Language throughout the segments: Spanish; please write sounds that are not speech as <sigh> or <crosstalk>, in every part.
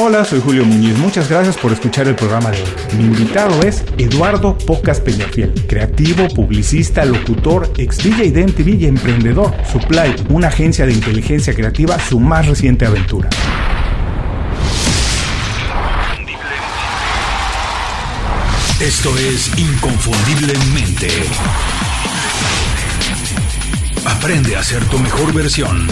Hola, soy Julio Muñiz. Muchas gracias por escuchar el programa de hoy. Mi invitado es Eduardo Pocas Peñafiel, creativo, publicista, locutor, ex DJ de MTV y emprendedor. Supply, una agencia de inteligencia creativa, su más reciente aventura. Esto es Inconfundiblemente. Aprende a ser tu mejor versión.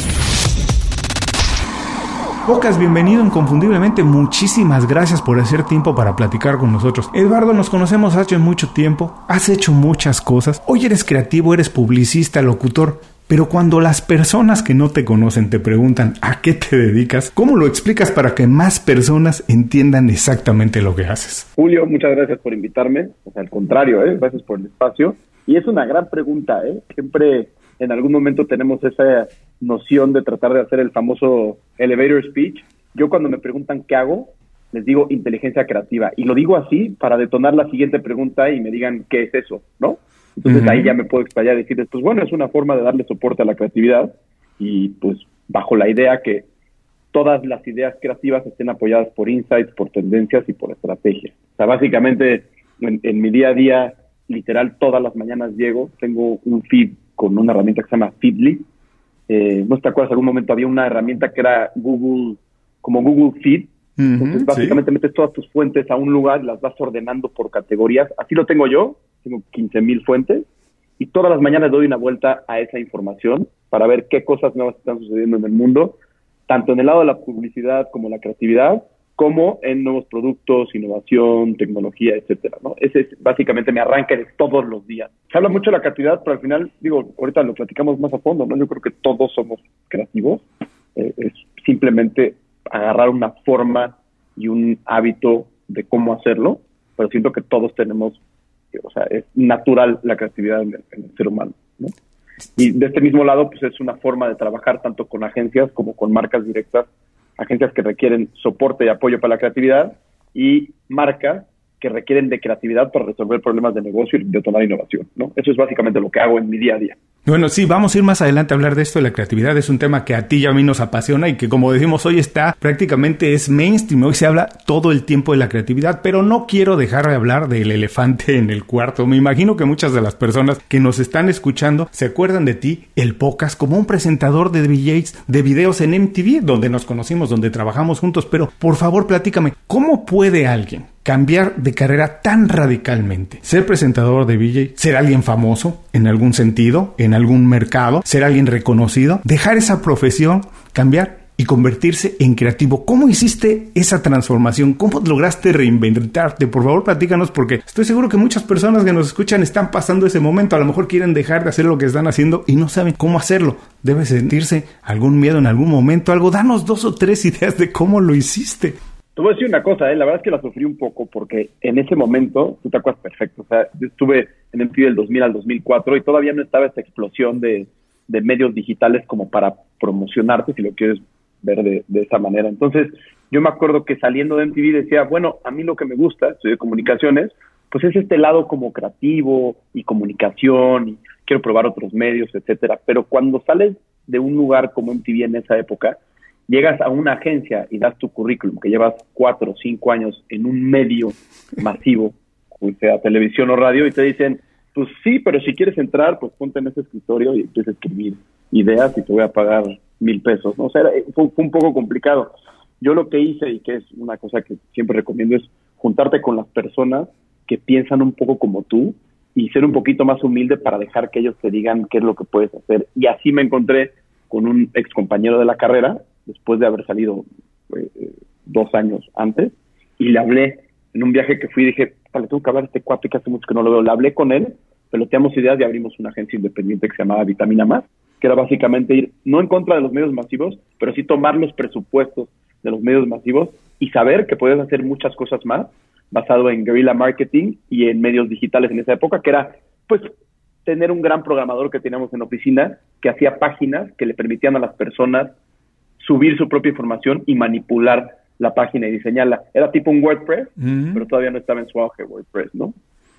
Pocas, bienvenido inconfundiblemente. Muchísimas gracias por hacer tiempo para platicar con nosotros. Eduardo, nos conocemos hace mucho tiempo. Has hecho muchas cosas. Hoy eres creativo, eres publicista, locutor. Pero cuando las personas que no te conocen te preguntan a qué te dedicas, ¿cómo lo explicas para que más personas entiendan exactamente lo que haces? Julio, muchas gracias por invitarme. O sea, al contrario, ¿eh? gracias por el espacio. Y es una gran pregunta, ¿eh? Siempre en algún momento tenemos esa noción de tratar de hacer el famoso elevator speech. Yo cuando me preguntan qué hago, les digo inteligencia creativa. Y lo digo así para detonar la siguiente pregunta y me digan qué es eso, ¿no? Entonces ahí ya me puedo explayar y decirles, pues bueno, es una forma de darle soporte a la creatividad y pues bajo la idea que todas las ideas creativas estén apoyadas por insights, por tendencias y por estrategias. O sea, básicamente en mi día a día, literal, todas las mañanas llego, tengo un feed con una herramienta que se llama Feedly. Eh, no te acuerdas, en algún momento había una herramienta que era Google, como Google Feed. Entonces, básicamente metes todas tus fuentes a un lugar y las vas ordenando por categorías. Así lo tengo yo, tengo 15 mil fuentes. Y todas las mañanas doy una vuelta a esa información para ver qué cosas nuevas están sucediendo en el mundo, tanto en el lado de la publicidad como la creatividad, como en nuevos productos, innovación, tecnología, etcétera, ¿no? Ese es básicamente mi arranque de todos los días. Se habla mucho de la creatividad, pero al final, digo, ahorita lo platicamos más a fondo, ¿no? Yo creo que todos somos creativos. Eh, es simplemente agarrar una forma y un hábito de cómo hacerlo, pero siento que todos tenemos, o sea, es natural la creatividad en el, ser humano, ¿no? Y de este mismo lado, pues es una forma de trabajar tanto con agencias como con marcas directas agencias que requieren soporte y apoyo para la creatividad y marcas que requieren de creatividad para resolver problemas de negocio y de tomar innovación, ¿no? Eso es básicamente lo que hago en mi día a día. Bueno, sí, vamos a ir más adelante a hablar de esto de la creatividad. Es un tema que a ti y a mí nos apasiona y que, como decimos hoy, está prácticamente es mainstream. Hoy se habla todo el tiempo de la creatividad, pero no quiero dejar de hablar del elefante en el cuarto. Me imagino que muchas de las personas que nos están escuchando se acuerdan de ti, el Pocas, como un presentador de DJs, de videos en MTV, donde nos conocimos, donde trabajamos juntos. Pero, por favor, platícame, ¿cómo puede alguien cambiar de carrera tan radicalmente. Ser presentador de DJ, ser alguien famoso en algún sentido, en algún mercado, ser alguien reconocido, dejar esa profesión, cambiar y convertirse en creativo. ¿Cómo hiciste esa transformación? ¿Cómo lograste reinventarte? Por favor, platícanos porque estoy seguro que muchas personas que nos escuchan están pasando ese momento. A lo mejor quieren dejar de hacer lo que están haciendo y no saben cómo hacerlo. Debe sentirse algún miedo en algún momento, algo. Danos dos o tres ideas de cómo lo hiciste. Te voy a decir una cosa, ¿eh? la verdad es que la sufrí un poco porque en ese momento, tú te acuerdas perfecto, o sea, yo estuve en el del 2000 al 2004 y todavía no estaba esta explosión de, de medios digitales como para promocionarte, si lo quieres ver de, de, esa manera. Entonces, yo me acuerdo que saliendo de MTV decía, bueno, a mí lo que me gusta, estoy de comunicaciones, pues es este lado como creativo y comunicación y quiero probar otros medios, etcétera. Pero cuando sales de un lugar como MTV en esa época, llegas a una agencia y das tu currículum, que llevas cuatro o cinco años en un medio masivo, sea televisión o radio, y te dicen, pues sí, pero si quieres entrar, pues ponte en ese escritorio y empieza a escribir ideas y te voy a pagar mil pesos, ¿no? O sea, fue, un poco complicado. Yo lo que hice, y que es una cosa que siempre recomiendo, es juntarte con las personas que piensan un poco como tú y ser un poquito más humilde para dejar que ellos te digan qué es lo que puedes hacer. Y así me encontré con un ex compañero de la carrera después de haber salido eh, eh, dos años antes, y le hablé en un viaje que fui dije, le tengo que hablar a este cuate que hace mucho que no lo veo. Le hablé con él, peloteamos ideas y abrimos una agencia independiente que se llamaba Vitamina Más, que era básicamente ir no en contra de los medios masivos, pero sí tomar los presupuestos de los medios masivos y saber que puedes hacer muchas cosas más basado en guerrilla marketing y en medios digitales en esa época, que era pues tener un gran programador que teníamos en oficina que hacía páginas que le permitían a las personas subir su propia información y manipular la página y diseñarla. Era tipo un WordPress, pero todavía no estaba en su auge WordPress, ¿no?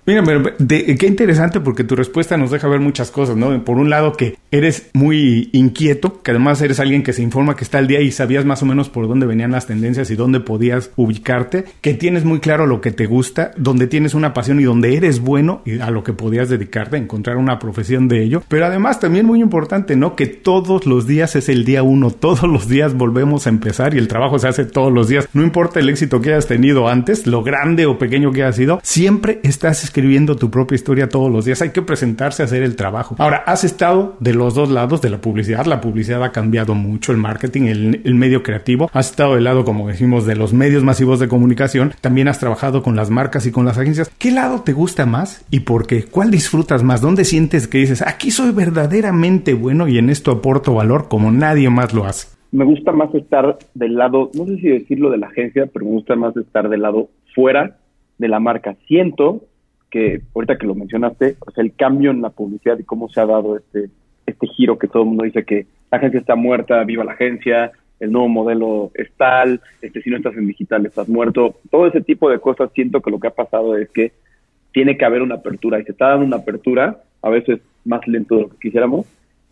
Mira, qué interesante porque tu respuesta nos deja ver muchas cosas, ¿no? Por un lado que eres muy inquieto, que además eres alguien que se informa que está al día y sabías más o menos por dónde venían las tendencias y dónde podías ubicarte, que tienes muy claro lo que te gusta, donde tienes una pasión y donde eres bueno y a lo que podías dedicarte, encontrar una profesión de ello, pero además también muy importante, ¿no? Que todos los días es el día uno, todos los días volvemos a empezar y el trabajo se hace todos los días, no importa el éxito que hayas tenido antes, lo grande o pequeño que haya sido, siempre estás escribiendo tu propia historia todos los días, hay que presentarse a hacer el trabajo. Ahora, has estado de los dos lados de la publicidad, la publicidad ha cambiado mucho, el marketing, el, el medio creativo, has estado del lado, como decimos, de los medios masivos de comunicación, también has trabajado con las marcas y con las agencias. ¿Qué lado te gusta más y por qué? ¿Cuál disfrutas más? ¿Dónde sientes que dices, aquí soy verdaderamente bueno y en esto aporto valor como nadie más lo hace? Me gusta más estar del lado, no sé si decirlo de la agencia, pero me gusta más estar del lado fuera de la marca. Siento que, ahorita que lo mencionaste, pues el cambio en la publicidad y cómo se ha dado este, este giro que todo el mundo dice que la agencia está muerta, viva la agencia, el nuevo modelo es tal, este, si no estás en digital estás muerto. Todo ese tipo de cosas siento que lo que ha pasado es que tiene que haber una apertura y se está dando una apertura, a veces más lento de lo que quisiéramos,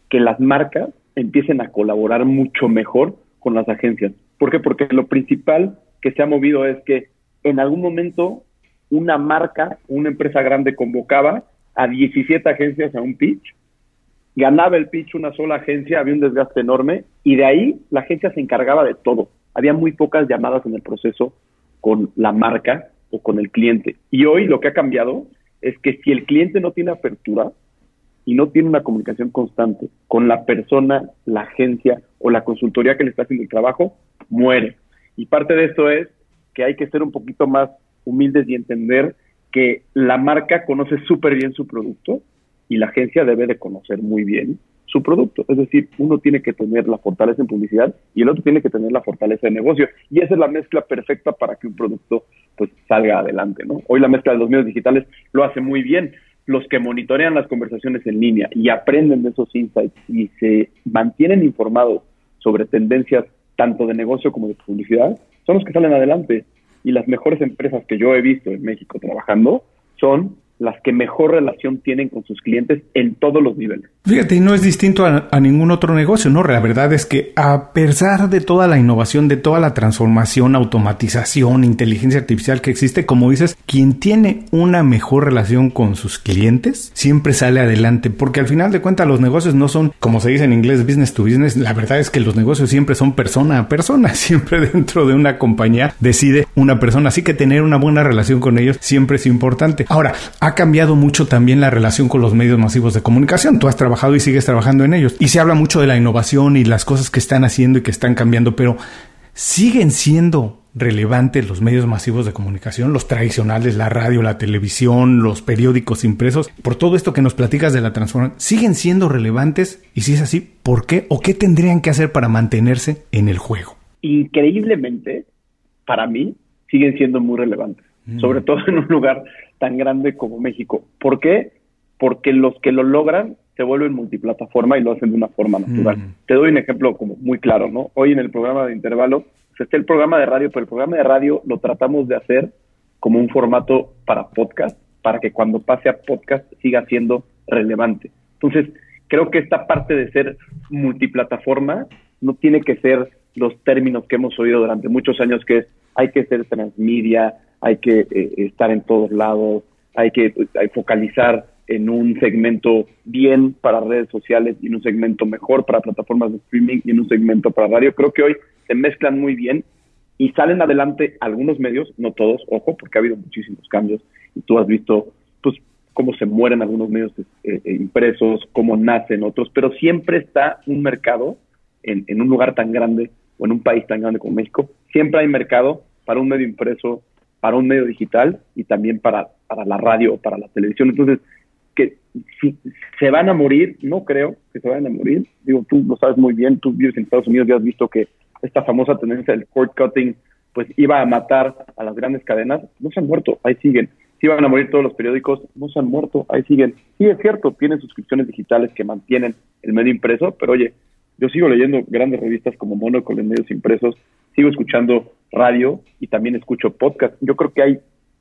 que las marcas empiecen a colaborar mucho mejor con las agencias. ¿Por qué? Porque lo principal que se ha movido es que en algún momento una marca, una empresa grande convocaba a 17 agencias a un pitch ganaba el pitch una sola agencia, había un desgaste enorme y de ahí la agencia se encargaba de todo. Había muy pocas llamadas en el proceso con la marca o con el cliente. Y hoy lo que ha cambiado es que si el cliente no tiene apertura y no tiene una comunicación constante con la persona, la agencia o la consultoría que le está haciendo el trabajo, muere. Y parte de esto es que hay que ser un poquito más humildes y entender que la marca conoce súper bien su producto y la agencia debe de conocer muy bien su producto. Es decir, uno tiene que tener la fortaleza en publicidad y el otro tiene que tener la fortaleza en negocio. Y esa es la mezcla perfecta para que un producto pues salga adelante, ¿no? Hoy la mezcla de los medios digitales lo hace muy bien. Los que monitorean las conversaciones en línea y aprenden de esos insights y se mantienen informados sobre tendencias tanto de negocio como de publicidad, son los que salen adelante. Y las mejores empresas que yo he visto en México trabajando son las que mejor relación tienen con sus clientes en todos los niveles. Fíjate, y no es distinto a, ningún otro negocio, ¿no? La verdad es que a pesar de toda la innovación, de toda la transformación, automatización, inteligencia artificial que existe, como dices, quien tiene una mejor relación con sus clientes siempre sale adelante, porque al final de cuentas los negocios no son, como se dice en inglés, business to business. La verdad es que los negocios siempre son persona a persona, <laughs> siempre dentro de una compañía decide una persona, así que tener una buena relación con ellos siempre es importante. Ahora, ha cambiado mucho también la relación con los medios masivos de comunicación. Tú has trabajado y sigues trabajando en ellos. Y se habla mucho de la innovación y las cosas que están haciendo y que están cambiando, pero siguen siendo relevantes los medios masivos de comunicación, los tradicionales, la radio, la televisión, los periódicos impresos, por todo esto que nos platicas de la transformación, siguen siendo relevantes y si es así, ¿por qué o qué tendrían que hacer para mantenerse en el juego? Increíblemente, para mí, siguen siendo muy relevantes, mm. sobre todo en un lugar tan grande como México. ¿Por qué? Porque los que lo logran se vuelven multiplataforma y lo hacen de una forma natural. Mm. Te doy un ejemplo como muy claro, ¿no? Hoy en el programa de intervalo, pues está el programa de radio, pero el programa de radio lo tratamos de hacer como un formato para podcast, para que cuando pase a podcast siga siendo relevante. Entonces, creo que esta parte de ser multiplataforma no tiene que ser los términos que hemos oído durante muchos años, que es hay que ser transmedia, hay que eh, estar en todos lados, hay que hay focalizar en un segmento bien para redes sociales y en un segmento mejor para plataformas de streaming y en un segmento para radio. Creo que hoy se mezclan muy bien y salen adelante algunos medios, no todos, ojo, porque ha habido muchísimos cambios y tú has visto pues cómo se mueren algunos medios eh, eh, impresos, cómo nacen otros, pero siempre está un mercado en, en un lugar tan grande o en un país tan grande como México, siempre hay mercado para un medio impreso, para un medio digital y también para, para la radio o para la televisión. Entonces, que si se van a morir, no creo que se vayan a morir. Digo, tú lo sabes muy bien, tú vives en Estados Unidos y has visto que esta famosa tendencia del cord cutting pues iba a matar a las grandes cadenas, no se han muerto, ahí siguen. Si van a morir todos los periódicos, no se han muerto, ahí siguen. Sí, es cierto, tienen suscripciones digitales que mantienen el medio impreso, pero oye, yo sigo leyendo grandes revistas como Mono con los medios impresos, sigo escuchando radio y también escucho podcast. Yo creo que hay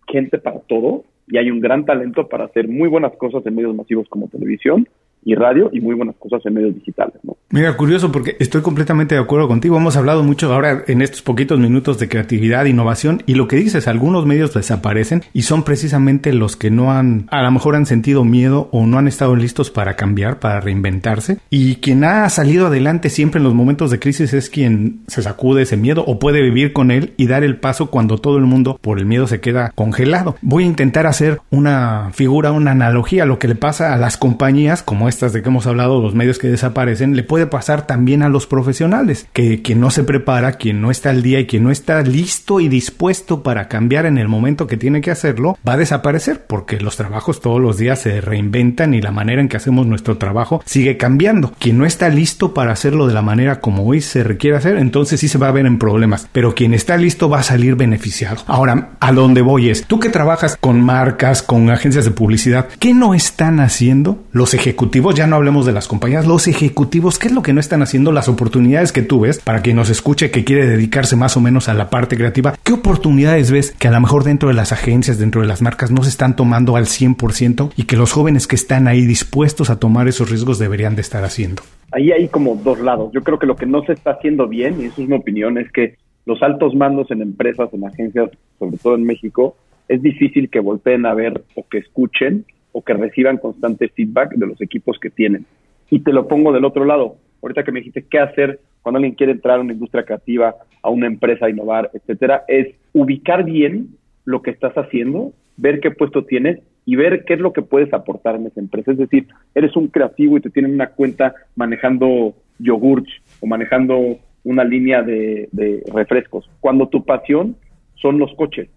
gente para todo y hay un gran talento para hacer muy buenas cosas en medios masivos como televisión y radio y muy buenas cosas en medios digitales. ¿no? Mira, curioso porque estoy completamente de acuerdo contigo. Hemos hablado mucho ahora en estos poquitos minutos de creatividad, innovación y lo que dices, algunos medios desaparecen y son precisamente los que no han, a lo mejor han sentido miedo o no han estado listos para cambiar, para reinventarse. Y quien ha salido adelante siempre en los momentos de crisis es quien se sacude ese miedo o puede vivir con él y dar el paso cuando todo el mundo por el miedo se queda congelado. Voy a intentar hacer una figura, una analogía a lo que le pasa a las compañías como estas de que hemos hablado, los medios que desaparecen, le puede pasar también a los profesionales, que quien no se prepara, quien no está al día y quien no está listo y dispuesto para cambiar en el momento que tiene que hacerlo, va a desaparecer porque los trabajos todos los días se reinventan y la manera en que hacemos nuestro trabajo sigue cambiando. Quien no está listo para hacerlo de la manera como hoy se requiere hacer, entonces sí se va a ver en problemas, pero quien está listo va a salir beneficiado. Ahora, a dónde voy es, tú que trabajas con marcas, con agencias de publicidad, ¿qué no están haciendo los ejecutivos ya no hablemos de las compañías, los ejecutivos, ¿qué es lo que no están haciendo? Las oportunidades que tú ves, para quien nos escuche que quiere dedicarse más o menos a la parte creativa, ¿qué oportunidades ves que a lo mejor dentro de las agencias, dentro de las marcas, no se están tomando al 100% y que los jóvenes que están ahí dispuestos a tomar esos riesgos deberían de estar haciendo? Ahí hay como dos lados. Yo creo que lo que no se está haciendo bien, y eso es mi opinión, es que los altos mandos en empresas, en agencias, sobre todo en México, es difícil que volteen a ver o que escuchen o que reciban constante feedback de los equipos que tienen. Y te lo pongo del otro lado. Ahorita que me dijiste qué hacer cuando alguien quiere entrar a una industria creativa, a una empresa, innovar, etcétera, es ubicar bien lo que estás haciendo, ver qué puesto tienes y ver qué es lo que puedes aportar en esa empresa. Es decir, eres un creativo y te tienen una cuenta manejando yogurts o manejando una línea de refrescos, cuando tu pasión son los coches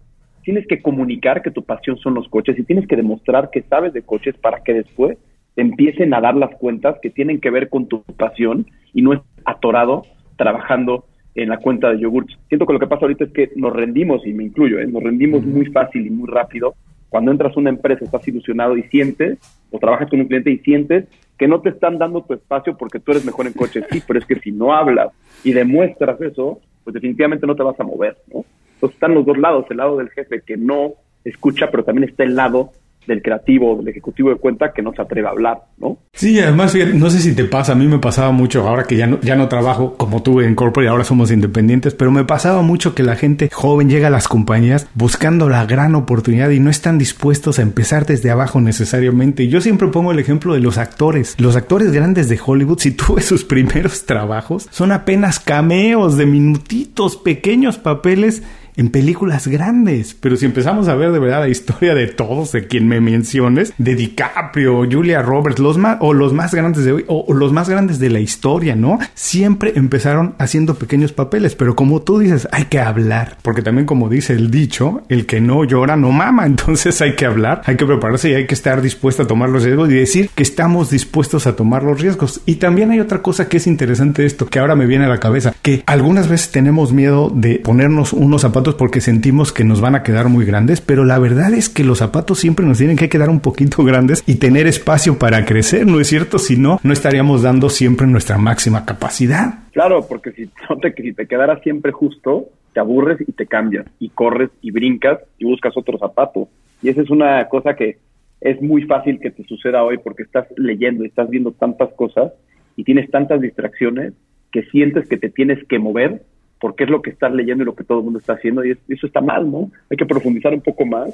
tienes que comunicar que tu pasión son los coches y tienes que demostrar que sabes de coches para que después empiecen a dar las cuentas que tienen que ver con tu pasión y no es atorado trabajando en la cuenta de yogurts. Siento que lo que pasa ahorita es que nos rendimos, y me incluyo, ¿eh? nos rendimos muy fácil y muy rápido. Cuando entras a una empresa, estás ilusionado y sientes, o trabajas con un cliente y sientes que no te están dando tu espacio porque tú eres mejor en coches. Sí, pero es que si no hablas y demuestras eso, pues definitivamente no te vas a mover, ¿no? Entonces están los dos lados, el lado del jefe que no escucha, pero también está el lado del creativo, del ejecutivo de cuenta que no se atreve a hablar, ¿no? Sí, además, no sé si te pasa, a mí me pasaba mucho, ahora que ya no, ya no trabajo como tú en corporate ahora somos independientes, pero me pasaba mucho que la gente joven llega a las compañías buscando la gran oportunidad y no están dispuestos a empezar desde abajo necesariamente. Yo siempre pongo el ejemplo de los actores. Los actores grandes de Hollywood, <laughs> si tú ves sus primeros trabajos, son apenas cameos de minutitos, pequeños papeles en películas grandes. Pero si empezamos a ver de verdad la historia de todos, de quien me menciones, de DiCaprio, Julia Roberts, los más, o los más grandes de hoy, o, los más grandes de la historia, ¿no? Siempre empezaron haciendo pequeños papeles, pero como tú dices, hay que hablar, porque también como dice el dicho, el que no llora no mama, <laughs> entonces hay que hablar, hay que prepararse y hay que estar dispuesto a tomar los riesgos y decir que estamos dispuestos a tomar los riesgos. Y también hay otra cosa que es interesante esto, que ahora me viene a la cabeza, que algunas veces tenemos miedo de ponernos unos zapatos porque sentimos que nos van a quedar muy grandes, pero la verdad es que los zapatos siempre nos tienen que quedar un poquito <laughs> grandes y tener espacio para crecer, ¿no es cierto? Si no, no estaríamos dando siempre nuestra máxima capacidad. Claro, porque si, te, si te quedara siempre justo, te aburres y te cambias, y corres y brincas y buscas otro zapato. Y esa es una cosa que es muy fácil que te suceda hoy porque estás leyendo estás viendo tantas cosas y tienes tantas distracciones que sientes que te tienes que mover porque es lo que estás leyendo y lo que todo el mundo está haciendo y eso está mal, ¿no? Hay que profundizar un poco más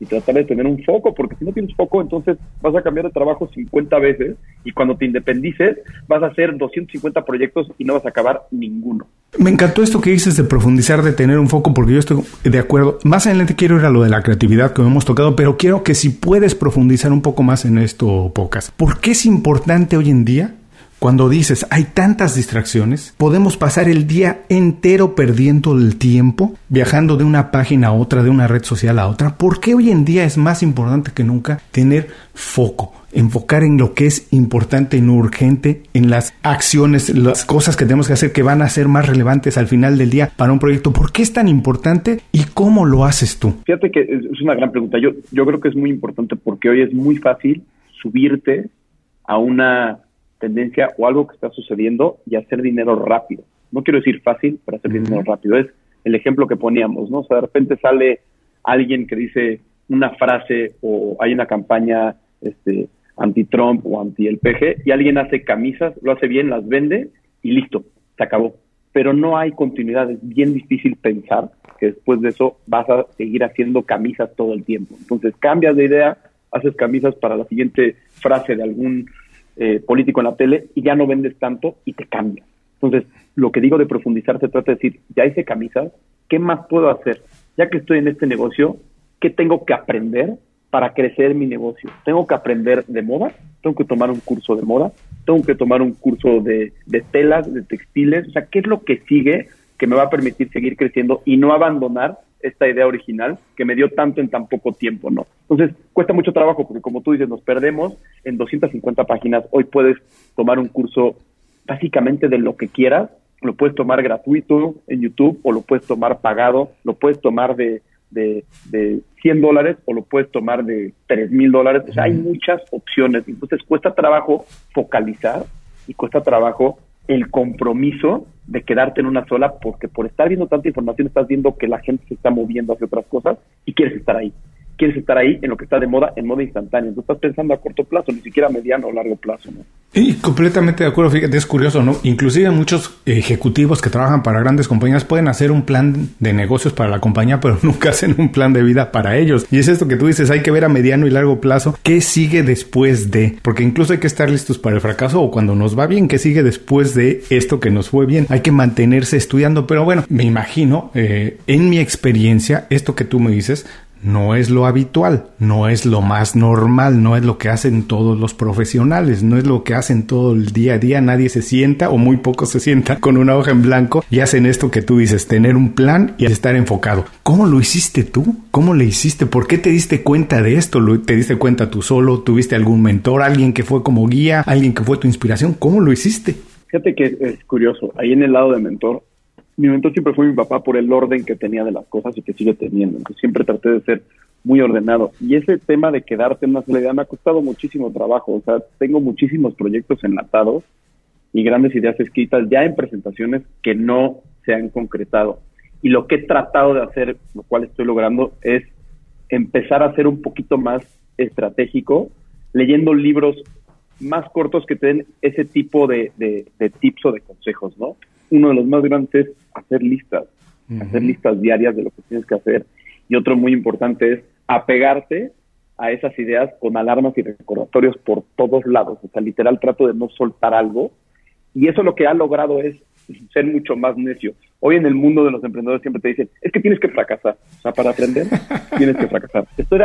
y tratar de tener un foco, porque si no tienes foco, entonces vas a cambiar de trabajo 50 veces y cuando te independices vas a hacer 250 proyectos y no vas a acabar ninguno. Me encantó esto que dices de profundizar, de tener un foco, porque yo estoy de acuerdo. Más adelante quiero ir a lo de la creatividad que hemos tocado, pero quiero que si puedes profundizar un poco más en esto, Pocas. ¿Por qué es importante hoy en día cuando dices hay tantas distracciones, podemos pasar el día entero perdiendo el tiempo, viajando de una página a otra, de una red social a otra. ¿Por qué hoy en día es más importante que nunca tener foco? enfocar en lo que es importante y no urgente, en las acciones, las cosas que tenemos que hacer que van a ser más relevantes al final del día para un proyecto. ¿Por qué es tan importante y cómo lo haces tú? Fíjate que es una gran pregunta. Yo, yo creo que es muy importante porque hoy es muy fácil subirte a una tendencia o algo que está sucediendo y hacer dinero rápido. No quiero decir fácil, pero hacer dinero rápido. Es el ejemplo que poníamos, ¿no? O sea, de repente sale alguien que dice, una frase o hay una campaña este, anti-Trump o anti-el PG y alguien hace camisas, lo hace bien, las vende y listo, se acabó. Pero no hay continuidad, es bien difícil pensar que después de eso vas a seguir haciendo camisas todo el tiempo. Entonces cambias de idea, haces camisas para la siguiente frase de algún eh, político en la tele y ya no vendes tanto y te cambias. Entonces, lo que digo de profundizar se trata de decir, ya hice camisas, ¿qué más puedo hacer? Ya que estoy en este negocio, ¿qué tengo que aprender para crecer mi negocio? Tengo que aprender de moda, tengo que tomar un curso de moda, tengo que tomar un curso de, de telas, de textiles, o sea, ¿qué es lo que sigue que me va a permitir seguir creciendo y no abandonar esta idea original que me dio tanto en tan poco tiempo, ¿no? Entonces, cuesta mucho trabajo porque como tú dices, nos perdemos en 250 páginas. Hoy puedes tomar un curso básicamente de lo que quieras, lo puedes tomar gratuito en YouTube o lo puedes tomar pagado, lo puedes tomar de, de, de 100 dólares o lo puedes tomar de 3 mil dólares. O sea, hay muchas opciones. Entonces, cuesta trabajo focalizar y cuesta trabajo el compromiso de quedarte en una sola, porque por estar viendo tanta información estás viendo que la gente se está moviendo hacia otras cosas y quieres estar ahí. Quieres estar ahí en lo que está de moda, en moda instantánea. Tú estás pensando a corto plazo, ni siquiera a mediano o largo plazo. Y completamente de acuerdo, fíjate, es curioso, ¿no? Inclusive muchos ejecutivos que trabajan para grandes compañías pueden hacer un plan de negocios para la compañía, pero <laughs> nunca hacen un plan de vida para ellos. Y es esto que tú dices, hay que ver a mediano y largo plazo qué sigue después de, porque incluso hay que estar listos para el fracaso o cuando nos va bien, qué sigue después de esto que nos fue bien. Hay que mantenerse estudiando, pero bueno, me imagino, eh, en mi experiencia, esto que tú me dices, no es lo habitual, no es lo más normal, no es lo que hacen todos los profesionales, no es lo que hacen todo el día a día, nadie se sienta o muy poco se sienta con una hoja en blanco y hacen esto que tú dices, tener un plan y estar enfocado. ¿Cómo lo hiciste tú? ¿Cómo le hiciste? ¿Por qué te diste cuenta de esto? ¿Te diste cuenta tú solo? ¿Tuviste algún mentor, alguien que fue como guía, alguien que fue tu inspiración? ¿Cómo lo hiciste? Fíjate que es curioso, ahí en el lado de mentor mi mentor siempre fue mi papá por el orden que tenía de las cosas y que sigue teniendo. Entonces siempre traté de ser muy ordenado. Y ese tema de quedarte en una sola idea me ha costado muchísimo trabajo. O sea, tengo muchísimos proyectos enlatados y grandes ideas escritas ya en presentaciones que no se han concretado. Y lo que he tratado de hacer, lo cual estoy logrando, es empezar a ser un poquito más estratégico, leyendo libros más cortos que te ese tipo de, de tips o de consejos, ¿no? Uno de los más grandes es hacer listas, hacer listas diarias de lo que tienes que hacer. Y otro muy importante es apegarte a esas ideas con alarmas y recordatorios por todos lados. O sea, literal trato de no soltar algo. Y eso lo que ha logrado es ser mucho más necio. Hoy en el mundo de los emprendedores siempre te dicen, es que tienes que fracasar. O sea, para aprender, <laughs> tienes que fracasar. Estoy,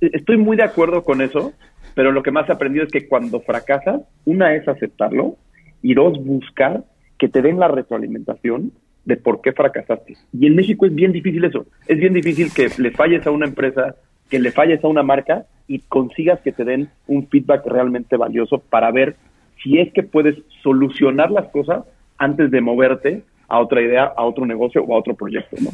estoy muy de acuerdo con eso, pero lo que más he aprendido es que cuando fracasas, una es aceptarlo y dos, buscar que te den la retroalimentación de por qué fracasaste. Y en México es bien difícil eso. Es bien difícil que le falles a una empresa, que le falles a una marca y consigas que te den un feedback realmente valioso para ver si es que puedes solucionar las cosas antes de moverte a otra idea, a otro negocio o a otro proyecto, ¿no?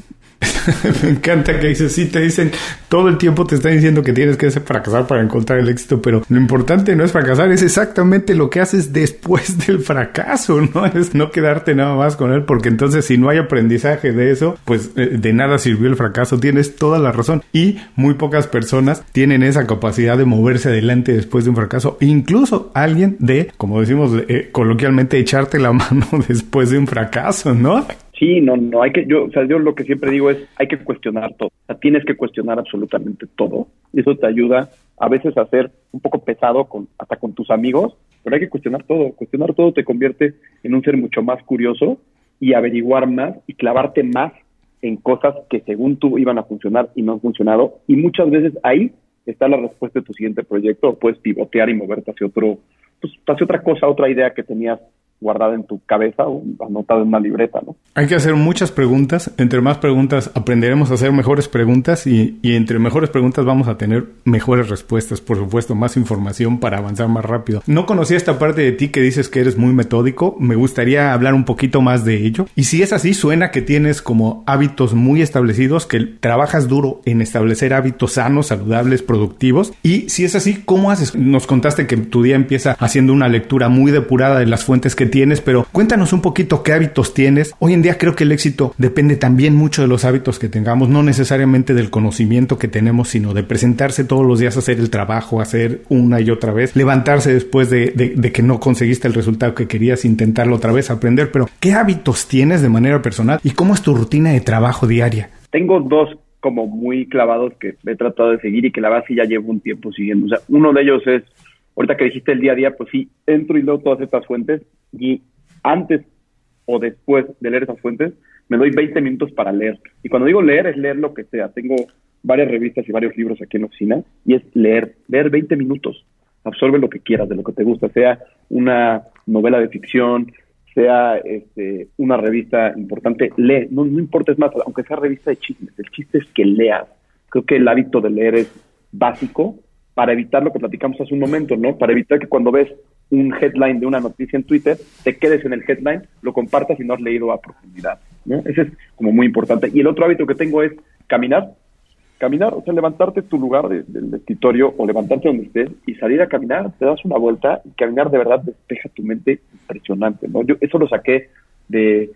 <laughs> Me encanta que dices, sí, te dicen, todo el tiempo te están diciendo que tienes que fracasar para encontrar el éxito, pero lo importante no es fracasar, es exactamente lo que haces después <laughs> del fracaso, ¿no? Es no quedarte nada más con él, porque entonces si no hay aprendizaje de eso, pues eh, de nada sirvió el fracaso, tienes toda la razón. Y muy pocas personas tienen esa capacidad de moverse adelante después de un fracaso, incluso alguien de, como decimos eh, coloquialmente, echarte la <laughs> mano después de un fracaso, ¿no? Sí, no, no, hay que, yo, o sea, yo lo que siempre digo es, hay que cuestionar todo, o sea, tienes que cuestionar absolutamente todo, y eso te ayuda a veces a ser un poco pesado con, hasta con tus amigos, pero hay que cuestionar todo, cuestionar todo te convierte en un ser mucho más curioso y averiguar más y clavarte más en cosas que según tú iban a funcionar y no han funcionado, y muchas veces ahí está la respuesta de tu siguiente proyecto, o puedes pivotear y moverte hacia otro, pues hacia otra cosa, otra idea que tenías guardada en tu cabeza o anotada en una libreta, ¿no? Hay que hacer muchas preguntas. Entre más preguntas aprenderemos a hacer mejores preguntas y, entre mejores preguntas vamos a tener mejores respuestas, por supuesto, más información para avanzar más rápido. No conocía esta parte de ti que dices que eres muy metódico. Me gustaría hablar un poquito más de ello. Y si es así, suena que tienes como hábitos muy establecidos, que trabajas duro en establecer hábitos sanos, saludables, productivos. Y si es así, ¿cómo haces? Nos contaste que tu día empieza haciendo una lectura muy depurada de las fuentes que tienes, pero cuéntanos un poquito qué hábitos tienes. Hoy en día creo que el éxito depende también mucho de los hábitos que tengamos, no necesariamente del conocimiento que tenemos, sino de presentarse todos los días a hacer el trabajo, hacer una y otra vez, levantarse después de, de que no conseguiste el resultado que querías, intentarlo otra vez, aprender, pero ¿qué hábitos tienes de manera personal y cómo es tu rutina de trabajo diaria? Tengo dos como muy clavados que he tratado de seguir y que la sí ya llevo un tiempo siguiendo. O sea, uno de ellos es, ahorita que dijiste el día a día, pues sí, entro y leo todas estas fuentes y antes o después de leer esas fuentes, me doy 20 minutos para leer. Y cuando digo leer, es leer lo que sea. Tengo varias revistas y varios libros aquí en la oficina y es leer, leer 20 minutos. Absorbe lo que quieras, de lo que te gusta, sea una novela de ficción, sea este, una revista importante, lee, no, no importa, es más, aunque sea revista de chismes, el chiste es que leas. Creo que el hábito de leer es básico para evitar lo que platicamos hace un momento, ¿no? Para evitar que cuando ves un headline de una noticia en Twitter, te quedes en el headline, lo compartas y no has leído a profundidad, ¿no? Ese es como muy importante. Y el otro hábito que tengo es caminar, caminar, o sea, levantarte tu lugar del escritorio o levantarte donde estés y salir a caminar, te das una vuelta y caminar de verdad despeja tu mente impresionante, ¿no? Yo eso lo saqué de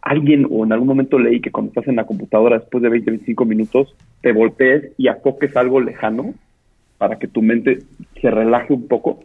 alguien o en algún momento leí que cuando estás en la computadora después de 20, 25 minutos te voltees y afoques algo lejano para que tu mente se relaje un poco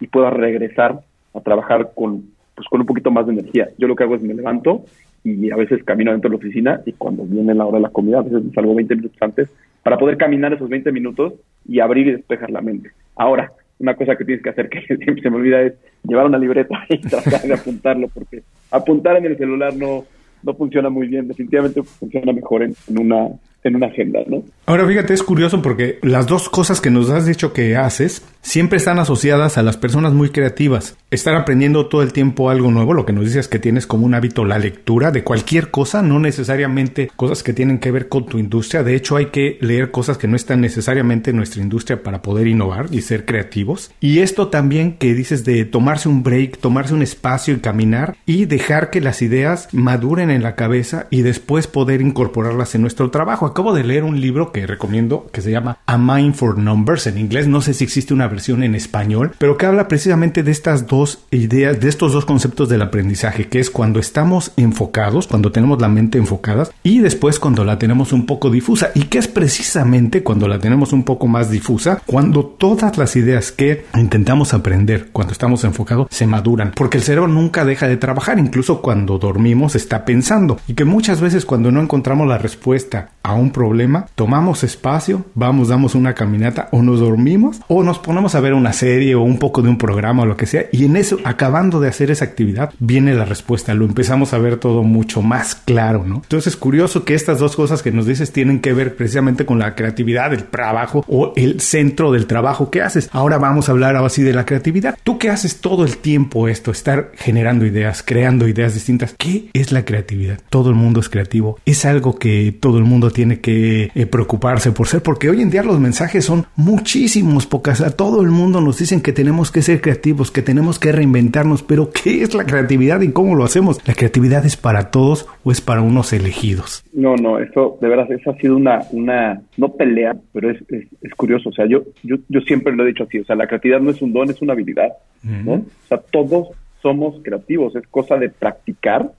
y puedas regresar a trabajar con pues con un poquito más de energía. Yo lo que hago es me levanto y a veces camino dentro de la oficina y cuando viene la hora de la comida, a veces salgo 20 minutos antes para poder caminar esos 20 minutos y abrir y despejar la mente. Ahora, una cosa que tienes que hacer que <laughs> siempre se me olvida es llevar una libreta <laughs> y tratar de apuntarlo, porque apuntar en el celular no, no funciona muy bien, definitivamente funciona mejor en una en una agenda, ¿no? Ahora fíjate, es curioso porque las dos cosas que nos has dicho que haces siempre están asociadas a las personas muy creativas. Estar aprendiendo todo el tiempo algo nuevo, lo que nos dices que tienes como un hábito la lectura de cualquier cosa, no necesariamente cosas que tienen que ver con tu industria. De hecho, hay que leer cosas que no están necesariamente en nuestra industria para poder innovar y ser creativos. Y esto también que dices de tomarse un break, tomarse un espacio y caminar y dejar que las ideas maduren en la cabeza y después poder incorporarlas en nuestro trabajo acabo de leer un libro que recomiendo que se llama A Mind for Numbers en inglés. No sé si existe una versión en español, pero que habla precisamente de estas dos ideas, de estos dos conceptos del aprendizaje, que es cuando estamos enfocados, cuando tenemos la mente enfocada y después cuando la tenemos un poco difusa. Y que es precisamente cuando la tenemos un poco más difusa, cuando todas las ideas que intentamos aprender cuando estamos enfocados se maduran, porque el cerebro nunca deja de trabajar, incluso cuando dormimos está pensando. Y que muchas veces cuando no encontramos la respuesta a un problema, tomamos espacio, vamos, damos una caminata o nos dormimos o nos ponemos a ver una serie o un poco de un programa o lo que sea y en eso, acabando de hacer esa actividad, viene la respuesta, lo empezamos a ver todo mucho más claro, ¿no? Entonces es curioso que estas dos cosas que nos dices tienen que ver precisamente con la creatividad, el trabajo o el centro del trabajo que haces. Ahora vamos a hablar así de la creatividad. Tú que haces todo el tiempo esto, estar generando ideas, creando ideas distintas, ¿qué es la creatividad? Todo el mundo es creativo, es algo que todo el mundo tiene que eh, preocuparse por ser, porque hoy en día los mensajes son muchísimos, pocas, a todo el mundo nos dicen que tenemos que ser creativos, que tenemos que reinventarnos, pero ¿qué es la creatividad y cómo lo hacemos? ¿La creatividad es para todos o es para unos elegidos? No, no, eso de verdad, eso ha sido una, una no pelea, pero es, es, curioso, o sea, yo, yo, yo siempre lo he dicho así, o sea, la creatividad no es un don, es una habilidad, ¿no? O sea, todos somos creativos, es cosa de practicar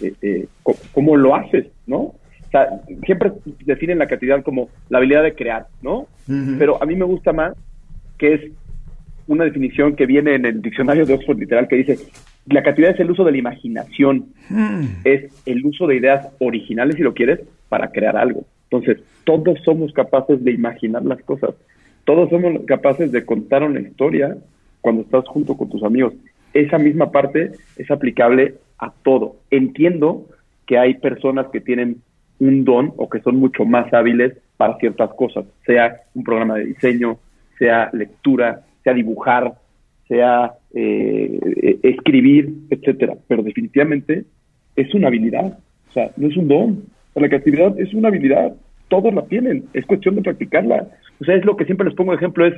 eh, eh, cómo lo haces, ¿no? Sea, siempre definen la creatividad como la habilidad de crear, ¿no? Pero a mí me gusta más que es una definición que viene en el diccionario de Oxford literal que dice, la creatividad es el uso de la imaginación, mm. es el uso de ideas originales, si lo quieres, para crear algo. Entonces, todos somos capaces de imaginar las cosas, todos somos capaces de contar una historia cuando estás junto con tus amigos. Esa misma parte es aplicable a todo. Entiendo que hay personas que tienen un don o que son mucho más hábiles para ciertas cosas, sea un programa de diseño, sea lectura, sea dibujar, sea eh, escribir, etcétera. Pero definitivamente es una habilidad, o sea, no es un don. La creatividad es una habilidad, todos la tienen, es cuestión de practicarla. O sea, es lo que siempre les pongo de ejemplo, es,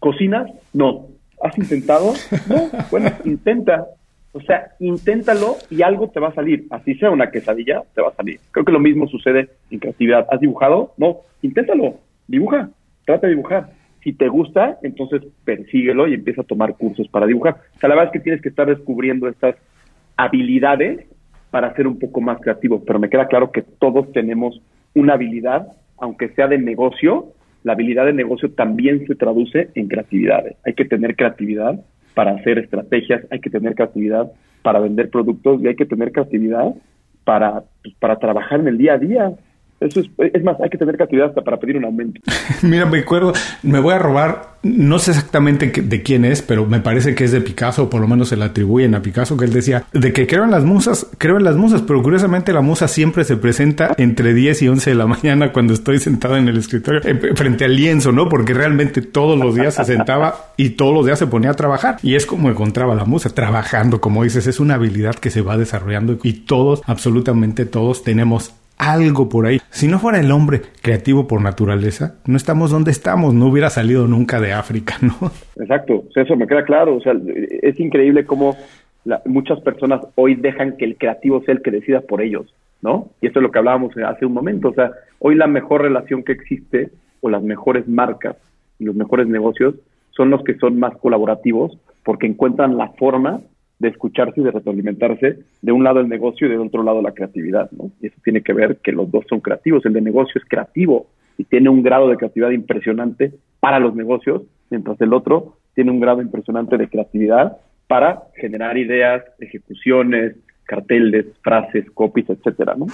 ¿cocinas? No. ¿Has intentado? No. Bueno, intenta, o sea, inténtalo y algo te va a salir. Así sea una quesadilla, te va a salir. Creo que lo mismo sucede en creatividad. ¿Has dibujado? No, inténtalo. Dibuja. Trata de dibujar. Si te gusta, entonces persíguelo y empieza a tomar cursos para dibujar. O sea, la verdad es que tienes que estar descubriendo estas habilidades para ser un poco más creativo, pero me queda claro que todos tenemos una habilidad, aunque sea de negocio, la habilidad de negocio también se traduce en creatividad. Hay que tener creatividad para hacer estrategias, hay que tener creatividad para vender productos y hay que tener creatividad para, pues, para trabajar en el día a día. Eso es, es más, hay que tener creatividad hasta para pedir un aumento. <laughs> Mira, me acuerdo, me voy a robar, no sé exactamente de quién es, pero me parece que es de Picasso, o por lo menos se le atribuyen a Picasso, que él decía, de que creo en las musas, creo en las musas, pero curiosamente la musa siempre se presenta entre 10 y 11 de la mañana cuando estoy sentado en el escritorio, eh, frente al lienzo, ¿no? Porque realmente todos los días se sentaba y todos los días se ponía a trabajar. Y es como encontraba la musa, trabajando, como dices, es una habilidad que se va desarrollando y todos, absolutamente todos, tenemos algo por ahí. Si no fuera el hombre creativo por naturaleza, no estamos donde estamos, no hubiera salido nunca de África, ¿no? Exacto, eso me queda claro. O sea, es increíble cómo muchas personas hoy dejan que el creativo sea el que decida por ellos, ¿no? Y esto es lo que hablábamos hace un momento. O sea, hoy la mejor relación que existe o las mejores marcas y los mejores negocios son los que son más colaborativos porque encuentran la forma de escucharse y de retroalimentarse de un lado el negocio y de otro lado la creatividad, ¿no? Y eso tiene que ver que los dos son creativos. El de negocio es creativo y tiene un grado de creatividad impresionante para los negocios, mientras el otro tiene un grado impresionante de creatividad para generar ideas, ejecuciones, carteles, frases, copies, etcétera, ¿no?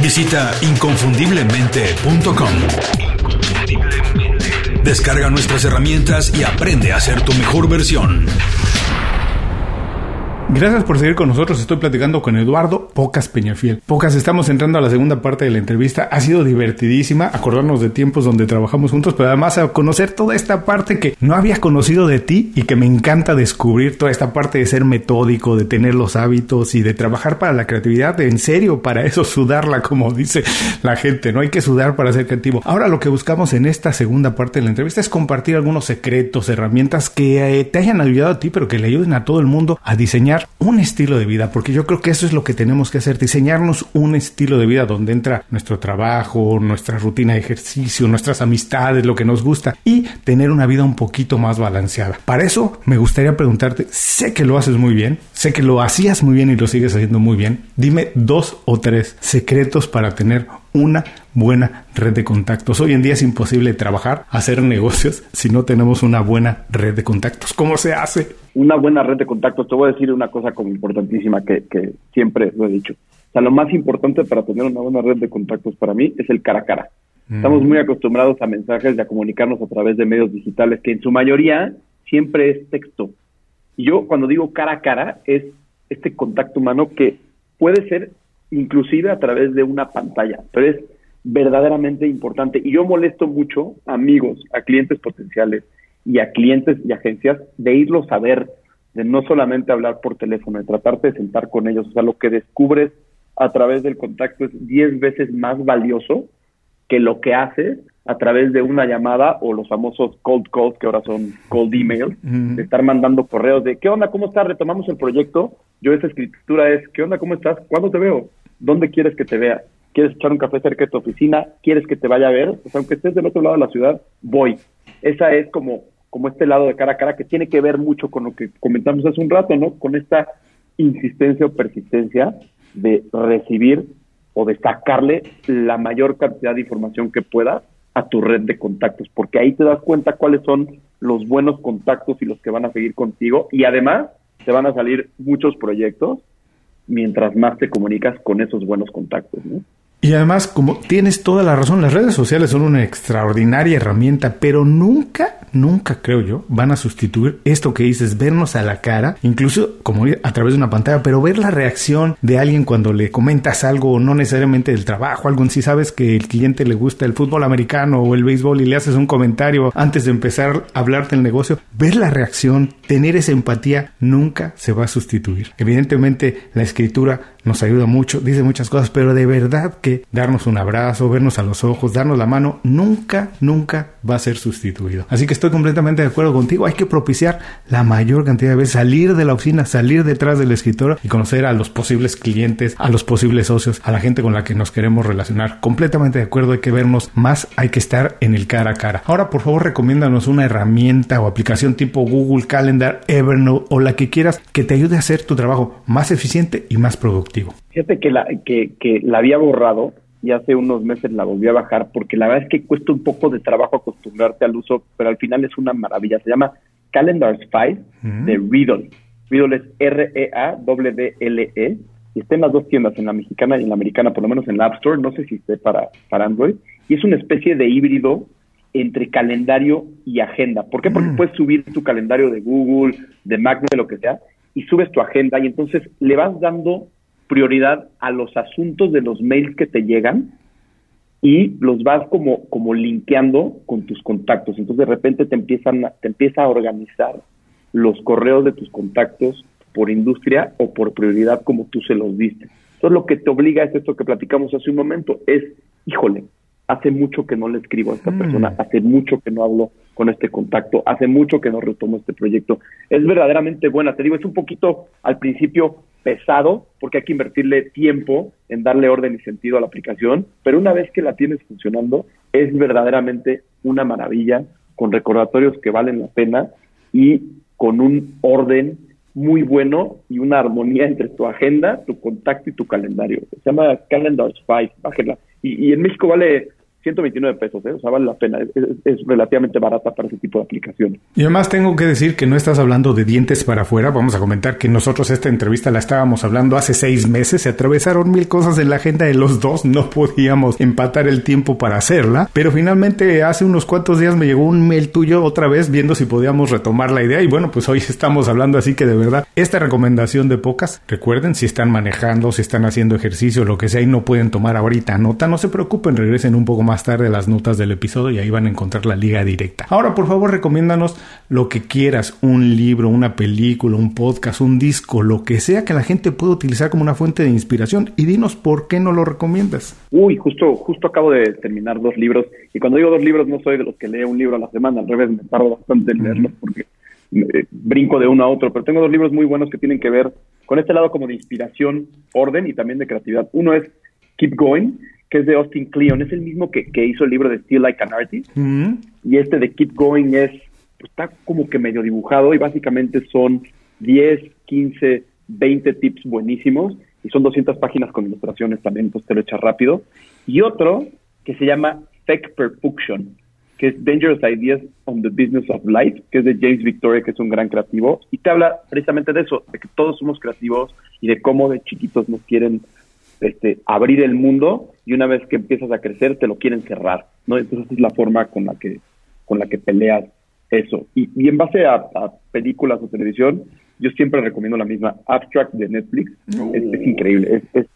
Visita inconfundiblemente.com. Descarga nuestras herramientas y aprende a ser tu mejor versión. Gracias por seguir con nosotros. Estoy platicando con Eduardo Pocas Peñafiel. Pocas, estamos entrando a la segunda parte de la entrevista. Ha sido divertidísima acordarnos de tiempos donde trabajamos juntos, pero además a conocer toda esta parte que no había conocido de ti y que me encanta descubrir toda esta parte de ser metódico, de tener los hábitos y de trabajar para la creatividad. En serio, para eso sudarla, como dice la gente. No hay que sudar para ser creativo. Ahora lo que buscamos en esta segunda parte de la entrevista es compartir algunos secretos, herramientas que eh, te hayan ayudado a ti, pero que le ayuden a todo el mundo a diseñar un estilo de vida, porque yo creo que eso es lo que tenemos que hacer, diseñarnos un estilo de vida donde entra nuestro trabajo, nuestra rutina de ejercicio, nuestras amistades, lo que nos gusta y tener una vida un poquito más balanceada. Para eso me gustaría preguntarte, sé que lo haces muy bien, sé que lo hacías muy bien y lo sigues haciendo muy bien, dime dos o tres secretos para tener una buena red de contactos. Hoy en día es imposible trabajar, hacer negocios si no tenemos una buena red de contactos. ¿Cómo se hace? Una buena red de contactos. Te voy a decir una cosa como importantísima que, que siempre lo he dicho. O sea, lo más importante para tener una buena red de contactos para mí es el cara a cara. Estamos muy acostumbrados a mensajes y a comunicarnos a través de medios digitales que en su mayoría siempre es texto. Y yo cuando digo cara a cara es este contacto humano que puede ser inclusive a través de una pantalla, pero es verdaderamente importante. Y yo molesto mucho a amigos, a clientes potenciales y a clientes y agencias de irlos a ver, de no solamente hablar por teléfono, de tratarte de sentar con ellos. O sea, lo que descubres a través del contacto es 10 veces más valioso que lo que haces a través de una llamada o los famosos cold calls, que ahora son cold emails, de estar mandando correos de ¿qué onda? ¿Cómo estás? Retomamos el proyecto. Yo esa escritura es ¿qué onda? ¿Cómo estás? ¿Cuándo te veo? ¿Dónde quieres que te vea? ¿Quieres echar un café cerca de tu oficina? ¿Quieres que te vaya a ver? O sea, aunque estés del otro lado de la ciudad, voy. Esa es como, como este lado de cara a cara que tiene que ver mucho con lo que comentamos hace un rato, ¿no? Con esta insistencia o persistencia de recibir o de sacarle la mayor cantidad de información que puedas a tu red de contactos, porque ahí te das cuenta cuáles son los buenos contactos y los que van a seguir contigo y además te van a salir muchos proyectos mientras más te comunicas con esos buenos contactos. ¿no? Y además, como tienes toda la razón, las redes sociales son una extraordinaria herramienta, pero nunca, nunca creo yo, van a sustituir esto que dices, vernos a la cara, incluso como a través de una pantalla, pero ver la reacción de alguien cuando le comentas algo, no necesariamente del trabajo, algo en sí, sabes que el cliente le gusta el fútbol americano o el béisbol y le haces un comentario antes de empezar a hablarte del negocio, ver la reacción, tener esa empatía, nunca se va a sustituir. Evidentemente, la escritura nos ayuda mucho, dice muchas cosas, pero de verdad que darnos un abrazo, vernos a los ojos, darnos la mano, nunca, nunca va a ser sustituido. Así que estoy completamente de acuerdo contigo, hay que propiciar la mayor cantidad de veces, salir de la oficina, salir detrás del escritorio y conocer a los posibles clientes, a los posibles socios, a la gente con la que nos queremos relacionar. Completamente de acuerdo, hay que vernos más, hay que estar en el cara a cara. Ahora, por favor, recomiéndanos una herramienta o aplicación tipo Google Calendar, Evernote o la que quieras que te ayude a hacer tu trabajo más eficiente y más productivo. Fíjate que la, que, que la había borrado y hace unos meses la volví a bajar porque la verdad es que cuesta un poco de trabajo acostumbrarte al uso, pero al final es una maravilla. Se llama Calendars 5 de Riddle. Riddle es R-E-A-W-D-L-E -E, y está en las dos tiendas, en la mexicana y en la americana, por lo menos en la App Store, no sé si esté para, para Android, y es una especie de híbrido entre calendario y agenda. ¿Por qué? Porque puedes subir tu calendario de Google, de Mac, de lo que sea, y subes tu agenda y entonces le vas dando prioridad a los asuntos de los mails que te llegan y los vas como, como linkeando con tus contactos. Entonces de repente te empiezan te empieza a organizar los correos de tus contactos por industria o por prioridad como tú se los diste. Entonces lo que te obliga es esto que platicamos hace un momento, es, híjole, hace mucho que no le escribo a esta Mm. persona, hace mucho que no hablo con este contacto, hace mucho que no retomo este proyecto. Es verdaderamente buena, te digo, es un poquito al principio pesado porque hay que invertirle tiempo en darle orden y sentido a la aplicación, pero una vez que la tienes funcionando, es verdaderamente una maravilla con recordatorios que valen la pena y con un orden muy bueno y una armonía entre tu agenda, tu contacto y tu calendario. Se llama Calendars 5, bájela. Y, y en México vale 129 pesos, ¿eh? o sea, vale la pena. Es, relativamente barata para ese tipo de aplicaciones. Y además tengo que decir que no estás hablando de dientes para afuera. Vamos a comentar que nosotros esta entrevista la estábamos hablando hace seis meses. Se atravesaron mil cosas en la agenda de los dos. No podíamos empatar el tiempo para hacerla. Pero finalmente hace unos cuantos días me llegó un mail tuyo otra vez viendo si podíamos retomar la idea. Y bueno, pues hoy estamos hablando así que de verdad esta recomendación de pocas. Recuerden si están manejando, si están haciendo ejercicio, lo que sea y no pueden tomar ahorita nota, no se preocupen, regresen un poco más tarde las notas del episodio y ahí van a encontrar la liga directa. Ahora, por favor, recomiéndanos lo que quieras, un libro, una película, un podcast, un disco, lo que sea que la gente pueda utilizar como una fuente de inspiración y dinos por qué no lo recomiendas. Uy, justo justo acabo de terminar dos libros y cuando digo dos libros no soy de los que lee un libro a la semana, al revés, me tardo bastante en leerlos porque eh, brinco de uno a otro, pero tengo dos libros muy buenos que tienen que ver con este lado como de inspiración, orden y también de creatividad. Uno es Keep Going, que es de Austin Kleon, es el mismo que, que hizo el libro de Still Like an Artist, Mm. -hmm. y este de Keep Going es, pues, está como que medio dibujado y básicamente son 10, 15, 20 tips buenísimos y son 200 páginas con ilustraciones también, entonces te lo echas rápido. Y otro que se llama Fake Perfection, que es Dangerous Ideas on the Business of Life, que es de James Victoria, que es un gran creativo, y te habla precisamente de eso, de que todos somos creativos y de cómo de chiquitos nos quieren este, abrir el mundo y una vez que empiezas a crecer te lo quieren cerrar, ¿no? Entonces esa es la forma con la que, con la que peleas eso. Y, y en base a, a, películas o televisión, yo siempre recomiendo la misma Abstract de Netflix, es, es, increíble, es, es,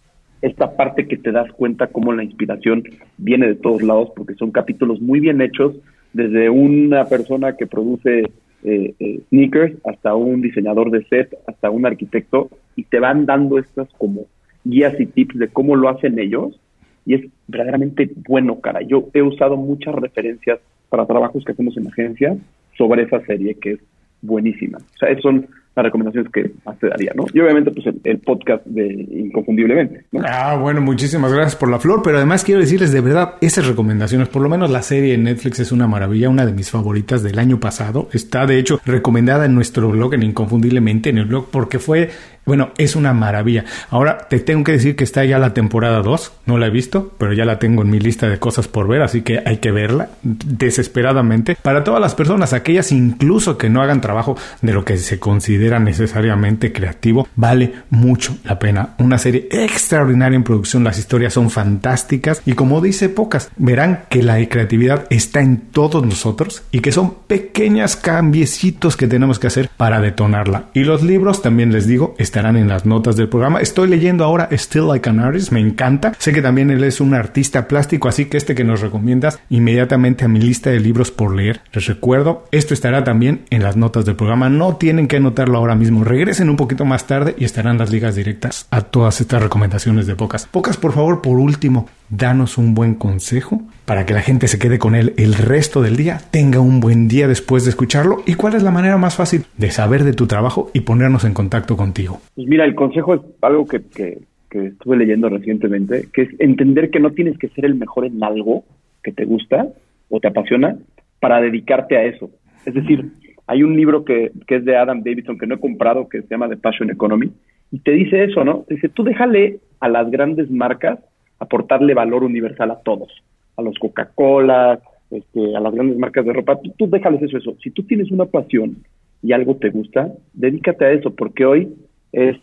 esta parte que te das cuenta cómo la inspiración viene de todos lados, porque son capítulos muy bien hechos, desde una persona que produce eh, eh, sneakers hasta un diseñador de set, hasta un arquitecto, y te van dando estas como guías y tips de cómo lo hacen ellos y es verdaderamente bueno, cara. Yo he usado muchas referencias para trabajos que hacemos en agencias sobre esa serie que es buenísima. O sea, esas son las recomendaciones que más te daría, ¿no? Y obviamente, pues el, el podcast de Inconfundiblemente. ¿no? Ah, bueno, muchísimas gracias por la flor, pero además quiero decirles de verdad, esas recomendaciones, por lo menos la serie en Netflix es una maravilla, una de mis favoritas del año pasado. Está de hecho recomendada en nuestro blog, en Inconfundiblemente, en el blog, porque fue bueno, es una maravilla. Ahora te tengo que decir que está ya la temporada 2. No la he visto, pero ya la tengo en mi lista de cosas por ver, así que hay que verla desesperadamente. Para todas las personas, aquellas incluso que no hagan trabajo de lo que se considera necesariamente creativo, vale mucho la pena. Una serie extraordinaria en producción, las historias son fantásticas y como dice Pocas, verán que la creatividad está en todos nosotros y que son pequeñas cambiecitos que tenemos que hacer para detonarla. Y los libros, también les digo, están estarán en las notas del programa. Estoy leyendo ahora Still Like an Artist, me encanta. Sé que también él es un artista plástico, así que este que nos recomiendas inmediatamente a mi lista de libros por leer. Les recuerdo, esto estará también en las notas del programa. No tienen que anotarlo ahora mismo. Regresen un poquito más tarde y estarán las ligas directas a todas estas recomendaciones de Pocas. Pocas, por favor, por último, danos un buen consejo para que la gente se quede con él el resto del día, tenga un buen día después de escucharlo y cuál es la manera más fácil de saber de tu trabajo y ponernos en contacto contigo. Pues mira, el consejo es algo que, que, estuve leyendo recientemente, que es entender que no tienes que ser el mejor en algo que te gusta o te apasiona para dedicarte a eso. Es decir, hay un libro que, que es de Adam Davidson que no he comprado que se llama The Passion Economy y te dice eso, ¿no? Te dice, tú déjale a las grandes marcas aportarle valor universal a todos, a los Coca-Cola, este, a las grandes marcas de ropa, tú, tú déjales eso, eso. Si tú tienes una pasión y algo te gusta, dedícate a eso, porque hoy es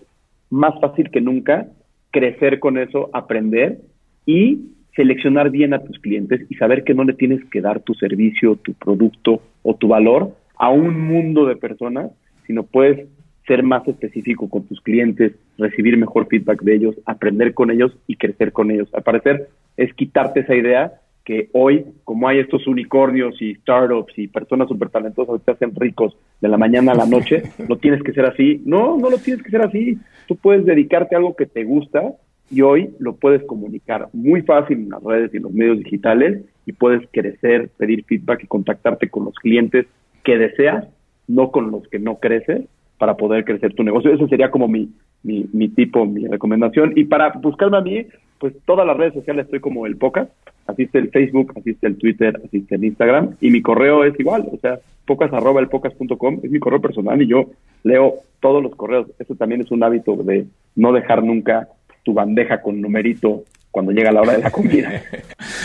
más fácil que nunca crecer con eso, aprender y seleccionar bien a tus clientes y saber que no le tienes que dar tu servicio, tu producto o tu valor a un mundo de personas, sino puedes ser más específico con tus clientes, recibir mejor feedback de ellos, aprender con ellos y crecer con ellos. Al parecer es quitarte esa idea que hoy, como hay estos unicornios y startups y personas súper talentosas que te hacen ricos de la mañana a la noche, <laughs> no tienes que ser así. No, no lo tienes que ser así. Tú puedes dedicarte a algo que te gusta y hoy lo puedes comunicar muy fácil en las redes y en los medios digitales y puedes crecer, pedir feedback y contactarte con los clientes que deseas, no con los que no creces para poder crecer tu negocio. Eso sería como mi, mi, mi tipo, mi recomendación. Y para buscarme a mí, pues todas las redes sociales estoy como el Pocas. Así está el Facebook, así está el Twitter, así está el Instagram. Y mi correo es igual, o sea, pocas arroba el pocas.com es mi correo personal y yo leo todos los correos. Eso también es un hábito de no dejar nunca tu bandeja con numerito cuando llega la hora de la comida. <laughs>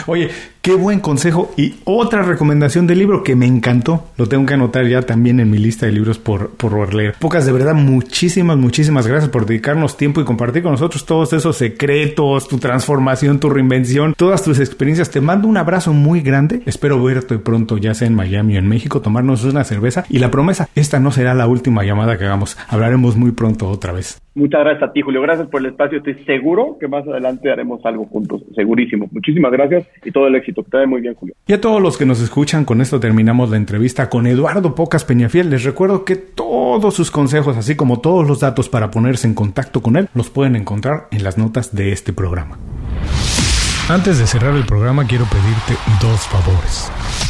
Oye, qué buen consejo y otra recomendación de libro que me encantó. Lo tengo que anotar ya también en mi lista de libros por, por leer. Pocas, de verdad, muchísimas, muchísimas gracias por dedicarnos tiempo y compartir con nosotros todos esos secretos, tu transformación, tu reinvención, todas tus experiencias. Te mando un abrazo muy grande. Espero verte pronto, ya sea en Miami o en México, tomarnos una cerveza. Y la promesa, esta no será la última llamada que hagamos. Hablaremos muy pronto otra vez. Muchas gracias a ti, Julio. Gracias por el espacio. Estoy seguro que más adelante haremos algo juntos. Segurísimo. Muchísimas gracias y todo el éxito. Que te muy bien, Julio. Y a todos los que nos escuchan, con esto terminamos la entrevista con Eduardo Pocas Peñafiel. Les recuerdo que todos sus consejos, así como todos los datos para ponerse en contacto con él, los pueden encontrar en las notas de este programa. Antes de cerrar el programa, quiero pedirte dos favores.